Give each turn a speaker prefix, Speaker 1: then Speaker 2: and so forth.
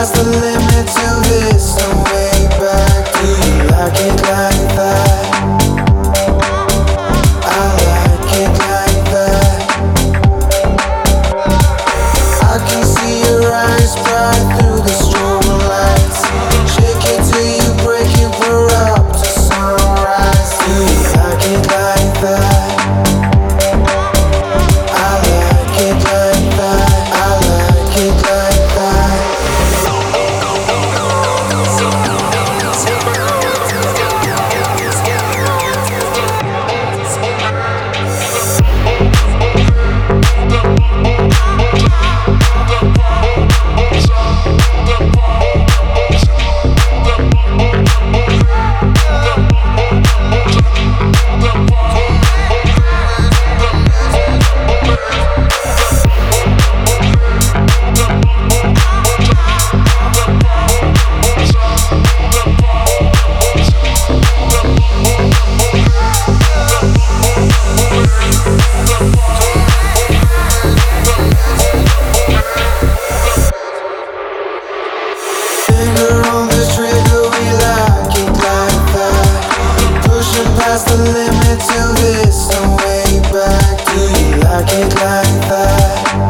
Speaker 1: Sky's the limit to this, no way back. to you I can't lie. Past the limit to this and way back. Do you like it like that?